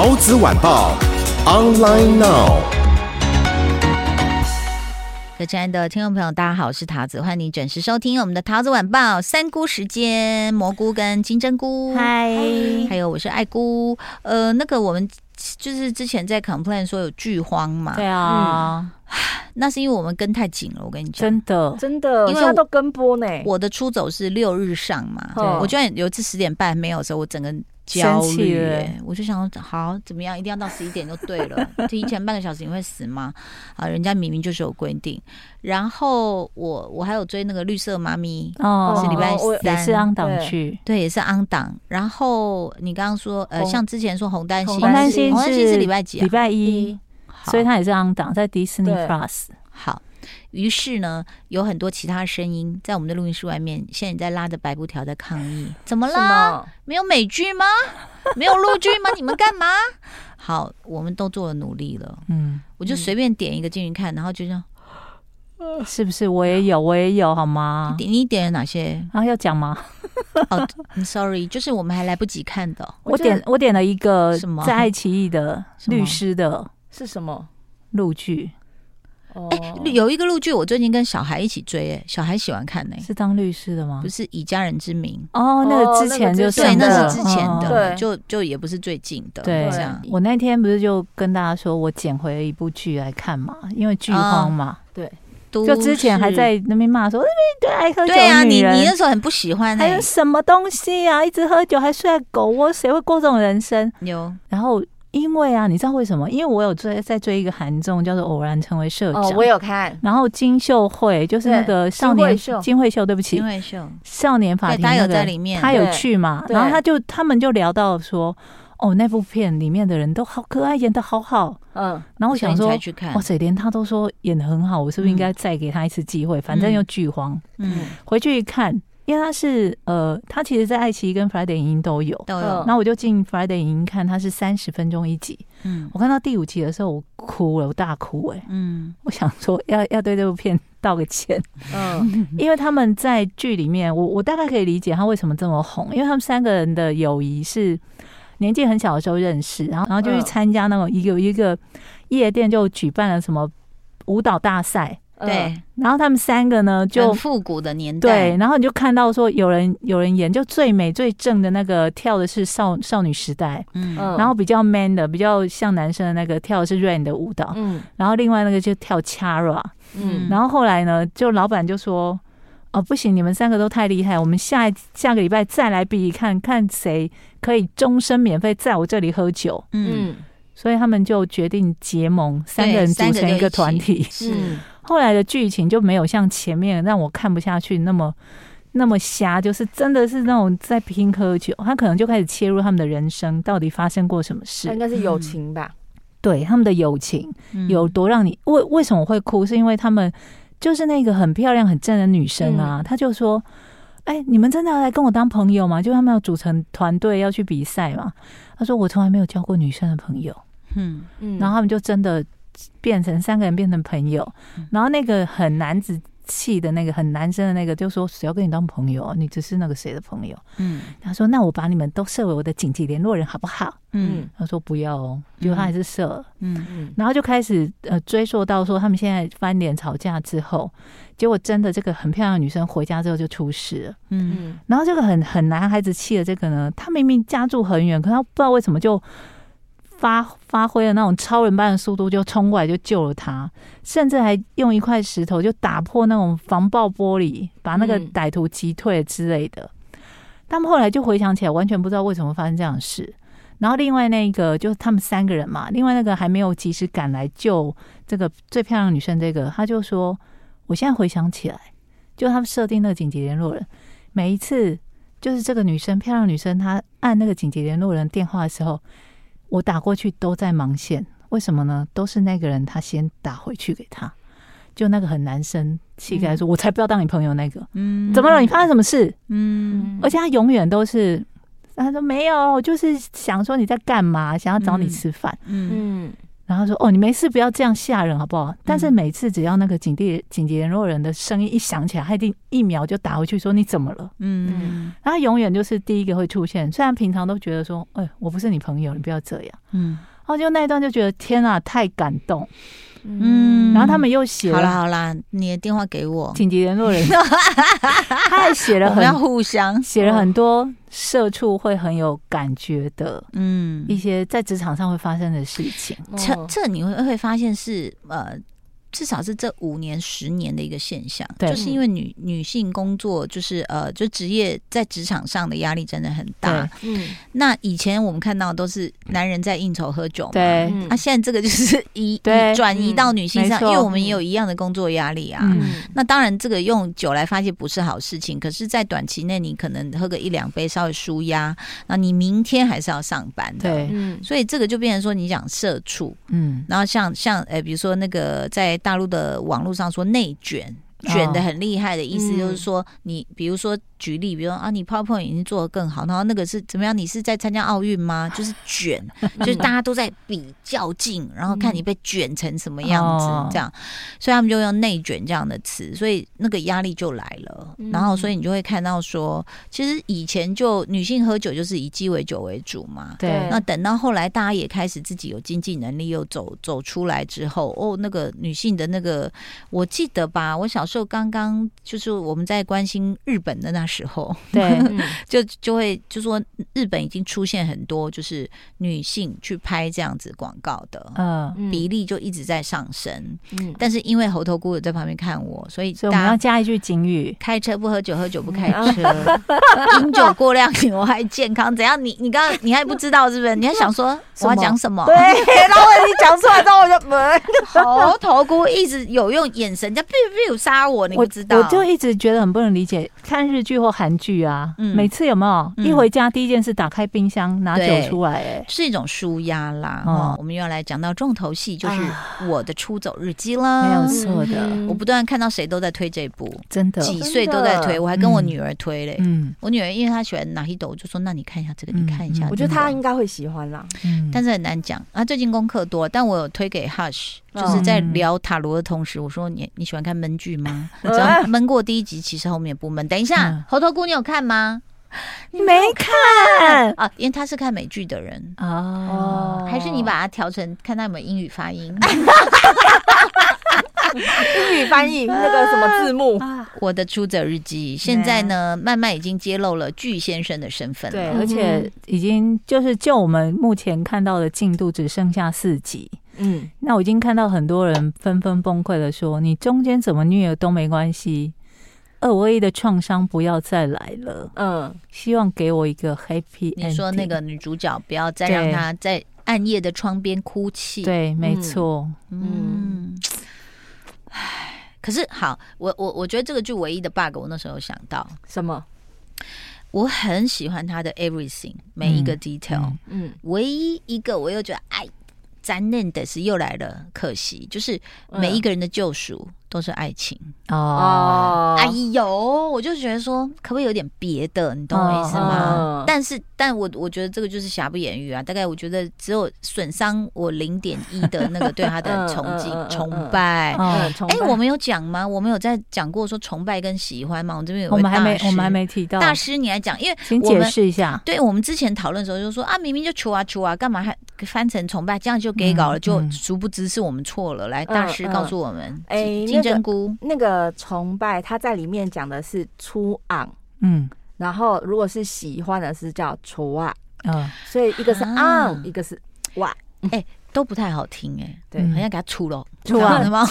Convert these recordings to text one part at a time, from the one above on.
陶子晚报，online now。各位亲爱的听众朋友，大家好，我是桃子，欢迎你准时收听我们的桃子晚报三菇时间，蘑菇跟金针菇，嗨，还有我是爱菇，呃，那个我们就是之前在 complain 说有剧荒嘛，对啊、嗯，那是因为我们跟太紧了，我跟你讲，真的。真的，因为都跟播呢。我的出走是六日上嘛，对。我居然有一次十点半没有的时候，我整个。焦虑，我就想好怎么样，一定要到十一点就对了。提前半个小时你会死吗？啊，人家明明就是有规定。然后我我还有追那个绿色妈咪哦，是礼拜三，也是 on 档去，对，也是 on 档。然后你刚刚说呃，像之前说红丹心，红丹心红丹心是礼拜几？礼拜一，所以他也是 on 档，在 Disney Plus。好。于是呢，有很多其他声音在我们的录音室外面。现在你在拉着白布条在抗议，怎么了？没有美剧吗？没有陆剧吗？你们干嘛？好，我们都做了努力了。嗯，我就随便点一个进去看，然后就这样，是不是？我也有，我也有，好吗？你点你点了哪些？啊，要讲吗？哦、oh,，sorry，就是我们还来不及看的。我点我点了一个什么在爱奇艺的律师的，是什么录剧？哎、欸，有一个陆剧，我最近跟小孩一起追，哎，小孩喜欢看呢。是当律师的吗？不是，以家人之名。哦，那个之前就是对，那是之前的，对，就就也不是最近的。对，这样。我那天不是就跟大家说我捡回了一部剧来看嘛，因为剧荒嘛。对，就之前还在那边骂说，对，爱喝酒对啊，你你那时候很不喜欢，还有什么东西啊？一直喝酒还睡在狗窝，谁会过这种人生？牛，然后。因为啊，你知道为什么？因为我有追在追一个韩综，叫做《偶然成为社长》。哦，我有看。然后金秀慧就是那个少年金惠秀，对不起，金惠秀少年法庭，他有在里面，他有去嘛？然后他就他们就聊到说，哦，那部片里面的人都好可爱，演的好好。嗯。然后我想说，哇塞，连他都说演的很好，我是不是应该再给他一次机会？反正又剧荒。嗯。回去一看。因为他是呃，他其实，在爱奇艺跟 Friday 影音都有，都有。然后我就进 Friday 影音看，他是三十分钟一集。嗯，我看到第五集的时候，我哭了，我大哭哎、欸。嗯，我想说要要对这部片道个歉。嗯，因为他们在剧里面，我我大概可以理解他为什么这么红，因为他们三个人的友谊是年纪很小的时候认识，然后然后就去参加那种一个一个夜店，就举办了什么舞蹈大赛。对，然后他们三个呢，就复古的年代。对，然后你就看到说，有人有人演，就最美最正的那个跳的是少少女时代，嗯，然后比较 man 的，比较像男生的那个跳的是 Rain 的舞蹈，嗯，然后另外那个就跳 Chara，嗯，然后后来呢，就老板就说，哦，不行，你们三个都太厉害，我们下下个礼拜再来比比看看谁可以终身免费在我这里喝酒，嗯，所以他们就决定结盟，三个人组成一个团体，是。后来的剧情就没有像前面让我看不下去那么那么瞎，就是真的是那种在拼喝酒，他可能就开始切入他们的人生，到底发生过什么事？应该是友情吧？对，他们的友情有多让你为为什么会哭？是因为他们就是那个很漂亮很正的女生啊，他就说：“哎，你们真的要来跟我当朋友吗？”就他们要组成团队要去比赛嘛。他说：“我从来没有交过女生的朋友。”嗯嗯，然后他们就真的。变成三个人变成朋友，然后那个很男子气的那个很男生的那个就说：“谁要跟你当朋友？你只是那个谁的朋友？”嗯，他说：“那我把你们都设为我的紧急联络人，好不好？”嗯，他说：“不要哦。”结果他还是设了。嗯嗯，然后就开始呃追溯到说他们现在翻脸吵架之后，结果真的这个很漂亮的女生回家之后就出事了。嗯，然后这个很很男孩子气的这个呢，他明明家住很远，可他不知道为什么就。发发挥了那种超人般的速度，就冲过来就救了他，甚至还用一块石头就打破那种防爆玻璃，把那个歹徒击退之类的。嗯、他们后来就回想起来，完全不知道为什么发生这样的事。然后另外那个就是他们三个人嘛，另外那个还没有及时赶来救这个最漂亮的女生，这个他就说：“我现在回想起来，就他们设定那个紧急联络人，每一次就是这个女生漂亮女生，她按那个紧急联络人电话的时候。”我打过去都在忙线，为什么呢？都是那个人他先打回去给他，就那个很男生气概说：“我才不要当你朋友。”那个，嗯，怎么了？你发生什么事？嗯，而且他永远都是，他说没有，就是想说你在干嘛，想要找你吃饭。嗯。然后说：“哦，你没事，不要这样吓人，好不好？”但是每次只要那个警地紧急联络人的声音一响起来，他一定一秒就打回去说：“你怎么了？”嗯，然后永远就是第一个会出现。虽然平常都觉得说：“哎，我不是你朋友，你不要这样。”嗯，然后就那一段就觉得天啊，太感动。嗯，然后他们又写了，好啦好啦，你的电话给我，紧急联络人，他还写了很，要互相。写了很多社畜会很有感觉的，嗯，一些在职场上会发生的事情，这这你会会发现是呃。至少是这五年、十年的一个现象，就是因为女女性工作就是呃，就职业在职场上的压力真的很大。嗯，那以前我们看到都是男人在应酬喝酒嘛，对，那、啊、现在这个就是移转移到女性上，嗯、因为我们也有一样的工作压力啊。嗯、那当然，这个用酒来发泄不是好事情，可是，在短期内你可能喝个一两杯稍微舒压，那你明天还是要上班的。对，嗯，所以这个就变成说你讲社畜，嗯，然后像像呃，比如说那个在。大陆的网络上说内卷，卷的很厉害的意思就是说，你比如说。举例，比如说啊，你 PowerPoint 已经做得更好，然后那个是怎么样？你是在参加奥运吗？就是卷，就是大家都在比较劲，然后看你被卷成什么样子，这样，所以他们就用内卷这样的词，所以那个压力就来了。然后，所以你就会看到说，其实以前就女性喝酒就是以鸡尾酒为主嘛。对。那等到后来，大家也开始自己有经济能力，又走走出来之后，哦，那个女性的那个，我记得吧，我小时候刚刚就是我们在关心日本的那。时候，对，就就会就说日本已经出现很多就是女性去拍这样子广告的，嗯，比例就一直在上升。嗯，但是因为猴头菇有在旁边看我，所以我们要加一句警语：开车不喝酒，喝酒不开车，饮酒过量有害健康。怎样？你你刚刚你还不知道是不是？你还想说我要讲什么？对，然后你讲出来之后，我就没猴头菇一直有用眼神在 biu biu 杀我，你不知道？我就一直觉得很不能理解，看日剧。或韩剧啊，每次有没有一回家第一件事打开冰箱拿酒出来？哎，是一种舒压啦。哦，我们又要来讲到重头戏，就是我的出走日记啦。没有错的，我不断看到谁都在推这部，真的几岁都在推，我还跟我女儿推嘞。嗯，我女儿因为她喜欢哪一斗，我就说那你看一下这个，你看一下。我觉得她应该会喜欢啦，但是很难讲。她最近功课多，但我有推给 Hush，就是在聊塔罗的同时，我说你你喜欢看闷剧吗？只要闷过第一集，其实后面也不闷。等一下。猴头菇，你有看吗？你没看啊？因为他是看美剧的人哦，还是你把它调成看他有没有英语发音？英语翻译那个什么字幕？我的出走日记现在呢，慢慢已经揭露了巨先生的身份了，对，而且已经就是就我们目前看到的进度只剩下四集。嗯，那我已经看到很多人纷纷崩溃的说：“你中间怎么虐都没关系。”二五一的创伤不要再来了。嗯，希望给我一个 happy。你说那个女主角不要再让她在暗夜的窗边哭泣。对，没错。嗯，唉，可是好，我我我觉得这个剧唯一的 bug，我那时候有想到什么？我很喜欢他的 everything，每一个 detail。嗯，唯一一个我又觉得哎，残念的是又来了，可惜就是每一个人的救赎。都是爱情哦，哎呦，我就觉得说，可不可以有点别的？你懂我意思吗？但是，但我我觉得这个就是瑕不掩瑜啊。大概我觉得只有损伤我零点一的那个对他的 崇敬、崇拜。哎，我们有讲吗？我们有在讲过说崇拜跟喜欢吗？我们这边有，我们还没，我们还没提到大师，你来讲，因为请解释一下。对，我们之前讨论的时候就说啊，明明就求啊求啊，干嘛还翻成崇拜？这样就给搞了，就殊不知是我们错了。来，大师告诉我们，哎。真菇。那个崇拜，他在里面讲的是初昂，嗯，然后如果是喜欢的是叫初啊，嗯，所以一个是昂，一个是哇，哎，都不太好听哎，对，好像给他出了出啊什么，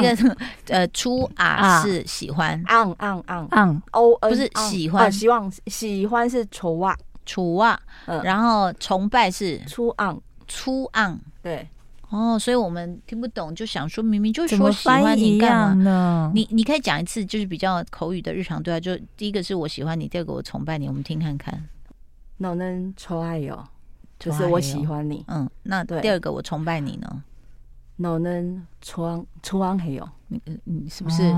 一个呃初啊是喜欢，昂昂昂。昂。哦，不是喜欢，希望喜欢是初啊。初啊，然后崇拜是初昂。初昂，对。哦，所以我们听不懂，就想说明明就说喜欢你干嘛呢？你你可以讲一次，就是比较口语的日常对话，就第一个是我喜欢你，第二个我崇拜你，我们听看看。那能宠爱哟，就是我喜欢你。嗯，那对第二个我崇拜你呢？那能创创爱哟，你你是不是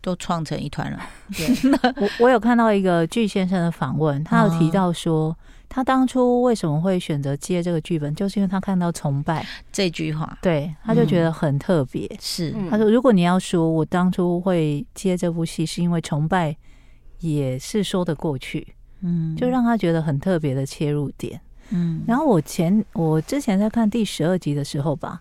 都创成一团了？对，我我有看到一个巨先生的访问，他有提到说。他当初为什么会选择接这个剧本，就是因为他看到崇拜这句话，对，他就觉得很特别。是，他说，如果你要说我当初会接这部戏，是因为崇拜也是说得过去，嗯，就让他觉得很特别的切入点。嗯，然后我前我之前在看第十二集的时候吧。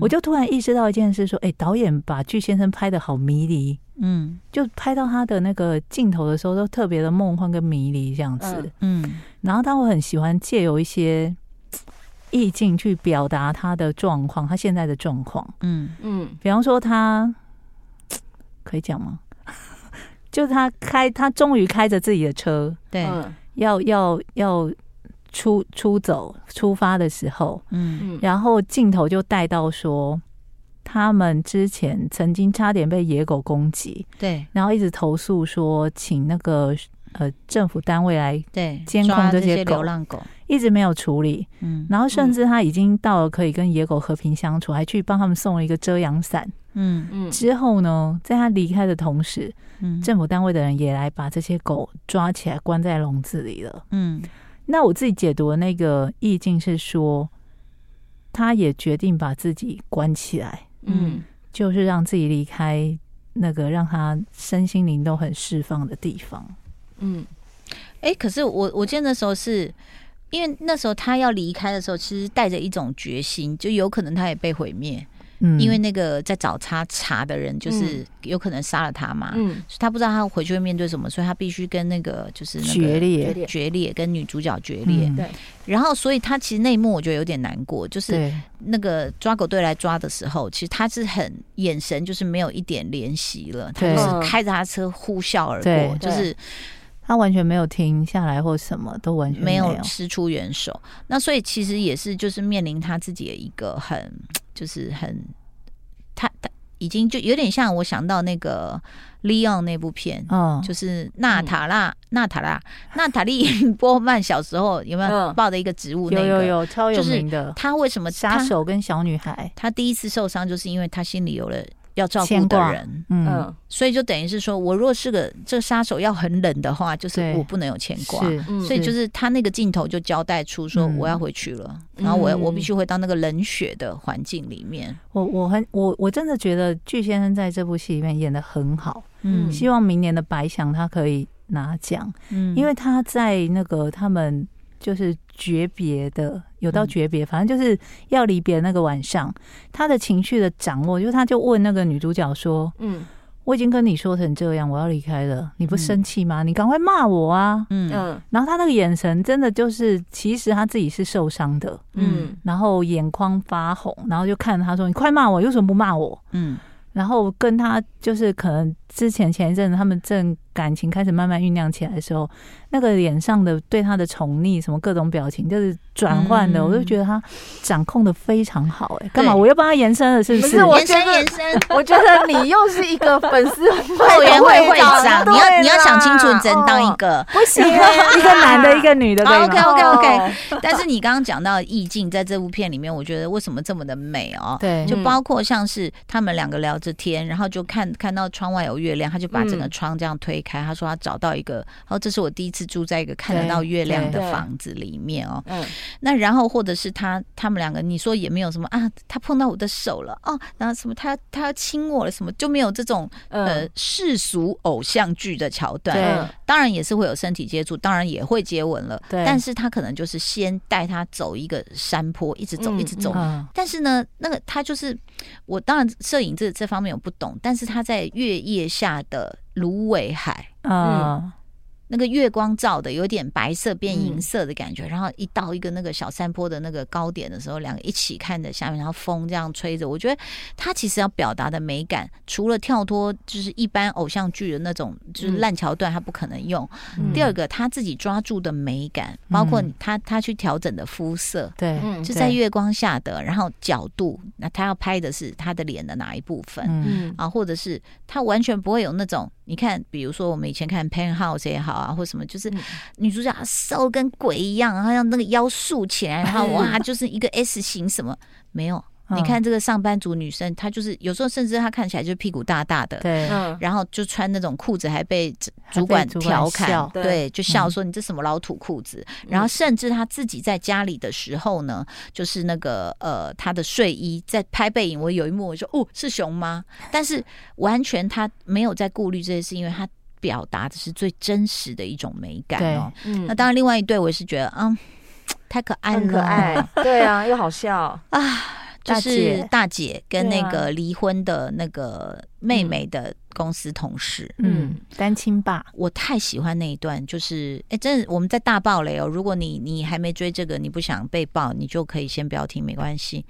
我就突然意识到一件事，说：“哎、欸，导演把具先生拍的好迷离，嗯，就拍到他的那个镜头的时候，都特别的梦幻跟迷离这样子，嗯。然后，他会很喜欢借由一些意境去表达他的状况，他现在的状况，嗯嗯。比方说，他可以讲吗？就是他开，他终于开着自己的车，对，要要要。要出出走出发的时候，嗯，然后镜头就带到说，他们之前曾经差点被野狗攻击，对，然后一直投诉说，请那个呃政府单位来对监控这些流浪狗，一直没有处理，嗯，然后甚至他已经到了可以跟野狗和平相处，还去帮他们送了一个遮阳伞，嗯。嗯，之后呢，在他离开的同时，嗯，政府单位的人也来把这些狗抓起来关在笼子里了，嗯。那我自己解读的那个意境是说，他也决定把自己关起来，嗯，就是让自己离开那个让他身心灵都很释放的地方，嗯，哎、欸，可是我我记得那时候是因为那时候他要离开的时候，其实带着一种决心，就有可能他也被毁灭。嗯，因为那个在找他查的人，就是有可能杀了他嘛。嗯，所以他不知道他回去会面对什么，所以他必须跟那个就是那个决裂，决裂，跟女主角决裂。对。然后，所以他其实那一幕我觉得有点难过，就是那个抓狗队来抓的时候，其实他是很眼神就是没有一点怜惜了，他就是开着他车呼啸而过，就是他完全没有停下来或什么都完全没有伸出援手。那所以其实也是就是面临他自己的一个很。就是很，他他已经就有点像我想到那个《Leon》那部片，哦，就是娜塔拉、娜塔拉、娜塔莉 波曼小时候有没有抱的一个植物？那个？有有有，超有名的。他为什么杀手跟小女孩？他第一次受伤就是因为他心里有了。要照顾的人，嗯，所以就等于是说，我如果是个这个杀手要很冷的话，就是我不能有牵挂，所以就是他那个镜头就交代出说我要回去了，然后我我必须回到那个冷血的环境里面。我我很我我真的觉得具先生在这部戏里面演的很好，嗯，希望明年的白想他可以拿奖，嗯，因为他在那个他们。就是诀别的，有到诀别，反正就是要离别那个晚上，他的情绪的掌握，就是他就问那个女主角说：“嗯，我已经跟你说成这样，我要离开了，你不生气吗？你赶快骂我啊！”嗯嗯，然后他那个眼神真的就是，其实他自己是受伤的，嗯，然后眼眶发红，然后就看着他说：“你快骂我，为什么不骂我？”嗯，然后跟他就是可能之前前一阵子他们正感情开始慢慢酝酿起来的时候。那个脸上的对他的宠溺，什么各种表情，就是转换的，我就觉得他掌控的非常好。哎，干嘛？我又帮他延伸了，是不是？延伸延伸，我觉得你又是一个粉丝后援 会会长，你要你要想清楚，你只能当一个不行，一个男的，一个女的。OK OK OK。但是你刚刚讲到意境，在这部片里面，我觉得为什么这么的美哦？对，就包括像是他们两个聊着天，然后就看看到窗外有月亮，他就把整个窗这样推开，他说他找到一个，哦，这是我第一次。住在一个看得到月亮的房子里面哦，嗯，那然后或者是他他们两个，你说也没有什么啊，他碰到我的手了哦，然后什么他他要亲我了什么，就没有这种呃世俗偶像剧的桥段。对，当然也是会有身体接触，当然也会接吻了。对，但是他可能就是先带他走一个山坡，一直走一直走。但是呢，那个他就是我当然摄影这这方面我不懂，但是他在月夜下的芦苇海，嗯。那个月光照的有点白色变银色的感觉，然后一到一个那个小山坡的那个高点的时候，两个一起看着下面，然后风这样吹着，我觉得他其实要表达的美感，除了跳脱就是一般偶像剧的那种就是烂桥段，他不可能用。第二个他自己抓住的美感，包括他他去调整的肤色，对，就在月光下的，然后角度，那他要拍的是他的脸的哪一部分，嗯。啊，或者是他完全不会有那种你看，比如说我们以前看《Penthouse》也好。啊，或什么，就是女主角瘦跟鬼一样，然后让那个腰竖起来，然后哇，就是一个 S 型什么没有。你看这个上班族女生，她就是有时候甚至她看起来就屁股大大的，对，然后就穿那种裤子，还被主管调侃，对，就笑说你这什么老土裤子。然后甚至她自己在家里的时候呢，就是那个呃，她的睡衣在拍背影，我有一幕我说哦是熊吗？但是完全她没有在顾虑这些事，因为她表达的是最真实的一种美感哦。那当然，另外一对我也是觉得嗯，太可爱了，很可爱，对啊，又好笑 啊。就是大姐跟那个离婚的那个妹妹的公司同事，嗯，单亲爸，我太喜欢那一段，就是哎，真的我们在大爆雷哦。如果你你还没追这个，你不想被爆，你就可以先不要听，没关系。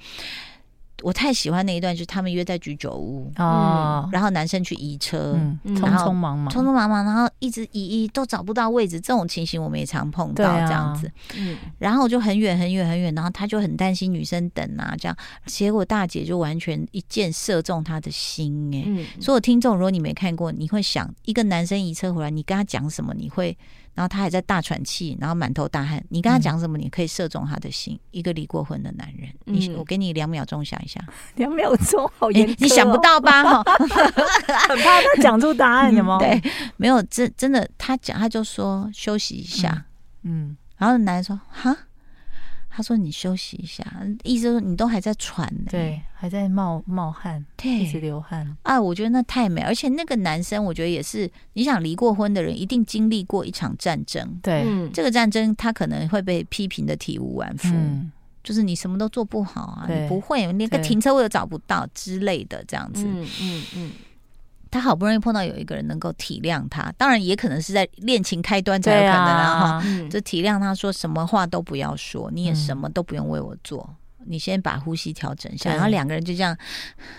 我太喜欢那一段，就是他们约在居酒屋哦，然后男生去移车，匆匆忙忙，匆匆忙忙，然后一直移移都找不到位置，这种情形我们也常碰到这样子。嗯，然后就很远很远很远，然后他就很担心女生等啊，这样，结果大姐就完全一箭射中他的心哎。嗯，所有听众，如果你没看过，你会想一个男生移车回来，你跟他讲什么？你会？然后他还在大喘气，然后满头大汗。你跟他讲什么？你可以射中他的心。嗯、一个离过婚的男人，嗯、你我给你两秒钟想一下，两秒钟好严、哦，你想不到吧？很怕他讲出答案，有吗、嗯？对，没有，真真的，他讲他就说休息一下，嗯，嗯然后男人说哈。他说：“你休息一下，意思说你都还在喘呢，对，还在冒冒汗，对，一直流汗。啊，我觉得那太美，而且那个男生，我觉得也是，你想离过婚的人，一定经历过一场战争，对，嗯、这个战争他可能会被批评的体无完肤，嗯、就是你什么都做不好啊，你不会，连个停车位都找不到之类的，这样子，嗯嗯嗯。他好不容易碰到有一个人能够体谅他，当然也可能是在恋情开端才有可能啊哈，就体谅他说什么话都不要说，你也什么都不用为我做，你先把呼吸调整一下，然后两个人就这样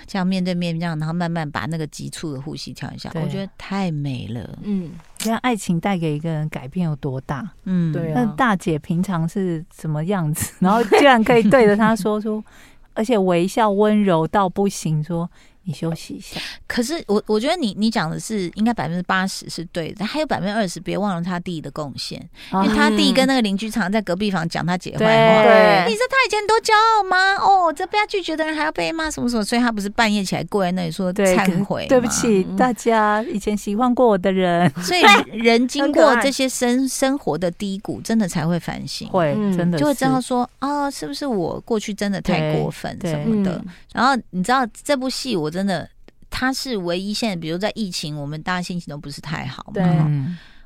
这样面对面这样，然后慢慢把那个急促的呼吸调一下，我觉得太美了。嗯，你看爱情带给一个人改变有多大？嗯，对啊。那大姐平常是什么样子？然后居然可以对着他说出，而且微笑温柔到不行，说。你休息一下。可是我我觉得你你讲的是应该百分之八十是对的，还有百分之二十别忘了他弟的贡献，因为他弟跟那个邻居常常在隔壁房讲他姐坏话。对，你说他以前多骄傲吗？哦，这被他拒绝的人还要被骂什么什么，所以他不是半夜起来跪在那里说忏悔。对不起大家，以前喜欢过我的人。所以人 经过这些生生活的低谷，真的才会反省，会真的就会知道说啊，是不是我过去真的太过分什么的。然后你知道这部戏我。真的，他是唯一现在，比如在疫情，我们大家心情都不是太好嘛。对，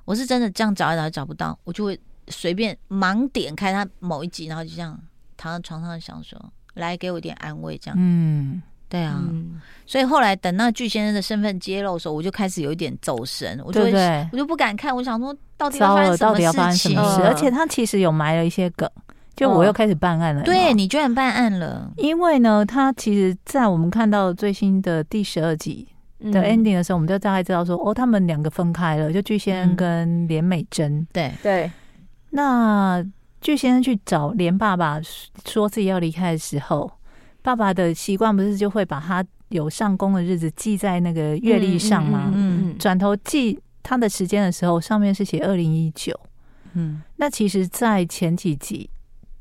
我是真的这样找一找找不到，我就会随便盲点开他某一集，然后就这样躺在床上想说，来给我一点安慰，这样。嗯，对啊。嗯、所以后来等那巨先生的身份揭露的时候，我就开始有一点走神，我就会，对对我就不敢看。我想说，到底要发生什么事情？而且他其实有埋了一些梗。就我又开始办案了，对，你居然办案了？因为呢，他其实，在我们看到最新的第十二集的 ending 的时候，我们就大概知道说，哦，他们两个分开了，就具先生跟连美珍。对对。那具先生去找连爸爸说自己要离开的时候，爸爸的习惯不是就会把他有上工的日子记在那个月历上吗？嗯。转头记他的时间的时候，上面是写二零一九。嗯。那其实，在前几集。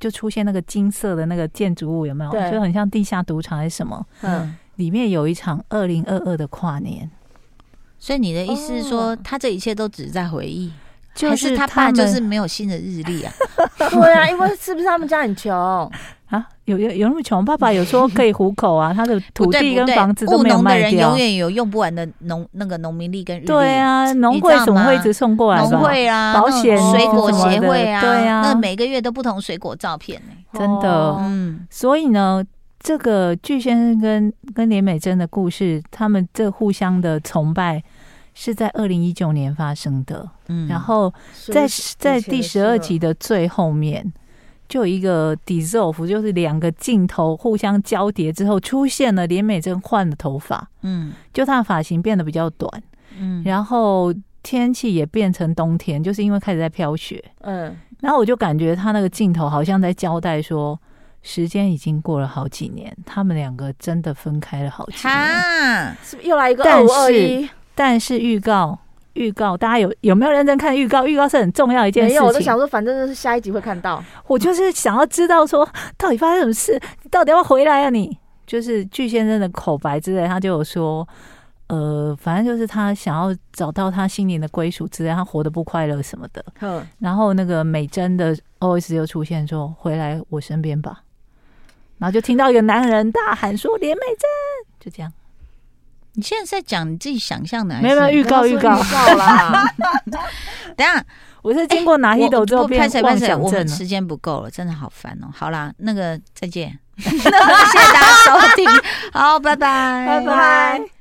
就出现那个金色的那个建筑物，有没有？对就很像地下赌场还是什么？嗯，里面有一场二零二二的跨年。所以你的意思是说，他这一切都只是在回忆，就是他爸就是没有新的日历啊？对啊，因为是不是他们家很穷？啊，有有有那么穷？爸爸有说可以糊口啊，他的土地跟房子都没有卖掉。务农的人永远有用不完的农那个农民力跟日历。对啊，农会怎么会一直送过来？农会啊，保险、水果协会啊，对啊，那每个月都不同水果照片呢，真的。嗯，所以呢，这个巨先生跟跟连美珍的故事，他们这互相的崇拜是在二零一九年发生的。嗯，然后在在第十二集的最后面。就有一个 dissolve，就是两个镜头互相交叠之后，出现了连美珍换了头发，嗯，就她的发型变得比较短，嗯，然后天气也变成冬天，就是因为开始在飘雪，嗯，然后我就感觉他那个镜头好像在交代说，时间已经过了好几年，他们两个真的分开了好几年，是不是又来一个二五二一？但是预告预告，大家有有没有认真看预告？预告是很重要一件事情。没有，我就想说，反正就是下一集会看到。我就是想要知道说，到底发生什么事？你到底要回来啊？你就是巨先生的口白之类，他就有说，呃，反正就是他想要找到他心灵的归属之类，他活得不快乐什么的。嗯。然后那个美珍的 OS 又出现说：“回来我身边吧。”然后就听到一个男人大喊说：“连美珍！”就这样。你现在在讲你自己想象的，没有没有预告预告啦。等下，我是经过拿一斗之后变妄想症了。我们时间不够了，真的好烦哦。好啦，那个再见，谢谢大家收听，好，拜拜，拜拜。